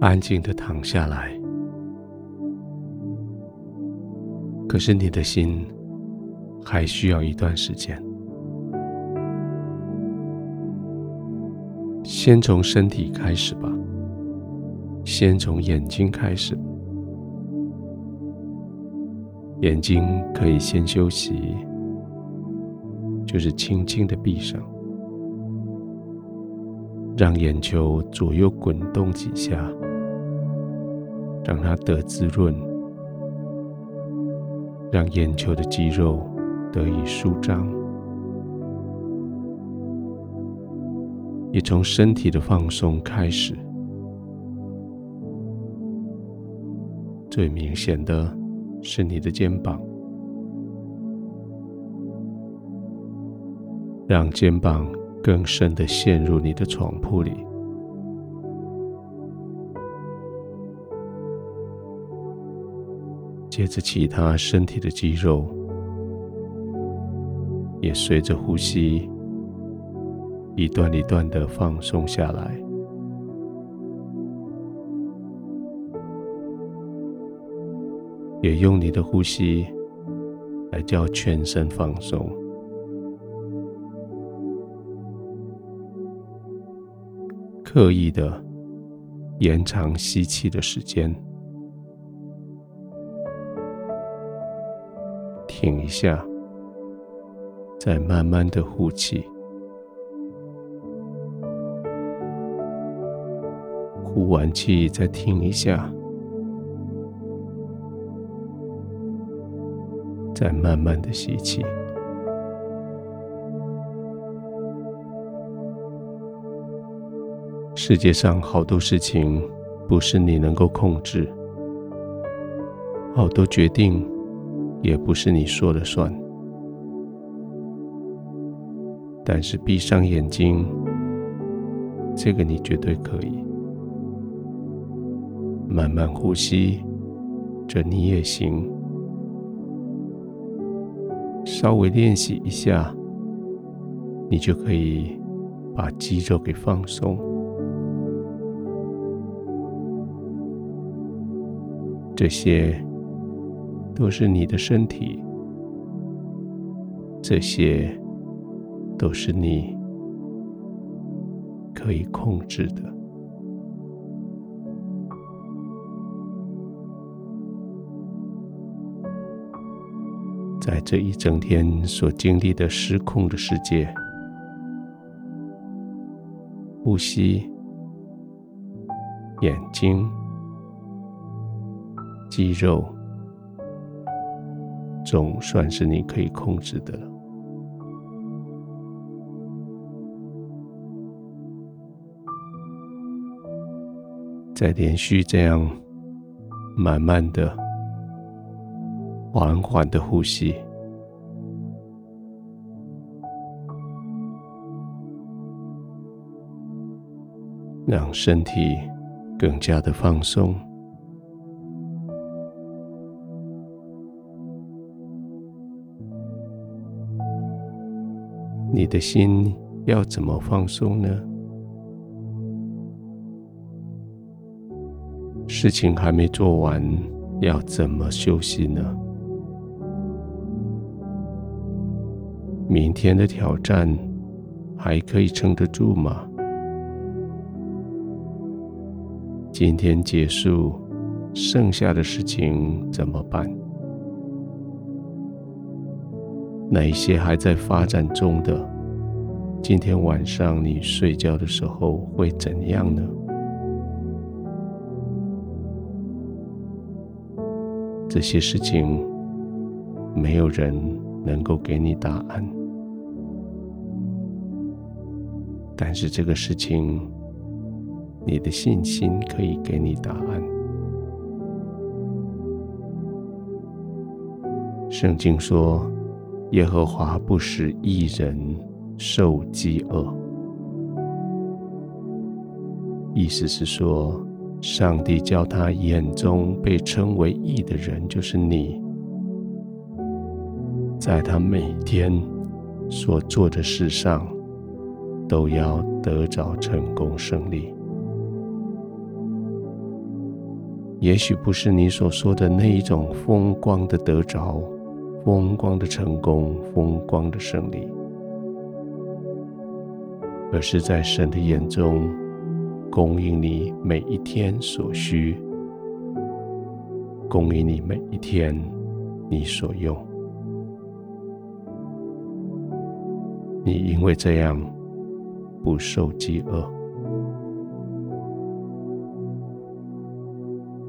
安静的躺下来。可是你的心还需要一段时间。先从身体开始吧，先从眼睛开始。眼睛可以先休息，就是轻轻的闭上，让眼球左右滚动几下，让它得滋润，让眼球的肌肉得以舒张，也从身体的放松开始，最明显的。是你的肩膀，让肩膀更深的陷入你的床铺里。接着，其他身体的肌肉也随着呼吸一段一段的放松下来。也用你的呼吸来叫全身放松，刻意的延长吸气的时间，停一下，再慢慢的呼气，呼完气再停一下。再慢慢的吸气。世界上好多事情不是你能够控制，好多决定也不是你说了算。但是闭上眼睛，这个你绝对可以。慢慢呼吸，这你也行。稍微练习一下，你就可以把肌肉给放松。这些都是你的身体，这些都是你可以控制的。在这一整天所经历的失控的世界，呼吸、眼睛、肌肉，总算是你可以控制的了。再连续这样，慢慢的。缓缓的呼吸，让身体更加的放松。你的心要怎么放松呢？事情还没做完，要怎么休息呢？明天的挑战还可以撑得住吗？今天结束，剩下的事情怎么办？那一些还在发展中的，今天晚上你睡觉的时候会怎样呢？这些事情，没有人能够给你答案。但是这个事情，你的信心可以给你答案。圣经说：“耶和华不使一人受饥饿。”意思是说，上帝叫他眼中被称为义的人，就是你，在他每天所做的事上。都要得着成功胜利。也许不是你所说的那一种风光的得着、风光的成功、风光的胜利，而是在神的眼中供应你每一天所需，供应你每一天你所用。你因为这样不受饥饿。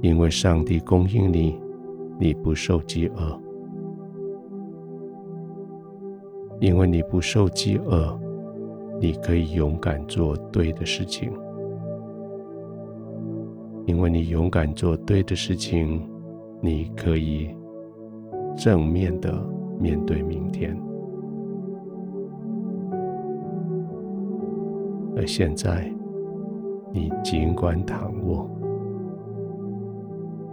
因为上帝供应你，你不受饥饿；因为你不受饥饿，你可以勇敢做对的事情；因为你勇敢做对的事情，你可以正面的面对明天。而现在，你尽管躺卧。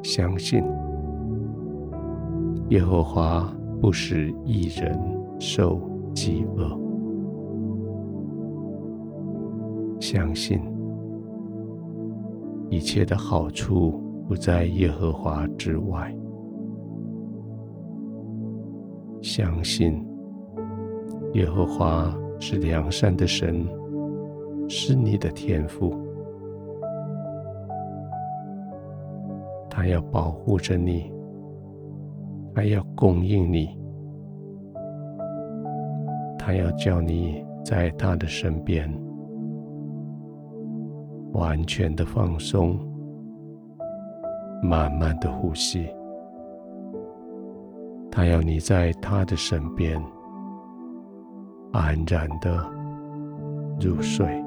相信耶和华不使一人受饥饿。相信一切的好处不在耶和华之外。相信耶和华是良善的神，是你的天赋。他要保护着你，他要供应你，他要叫你在他的身边完全的放松，慢慢的呼吸。他要你在他的身边安然的入睡。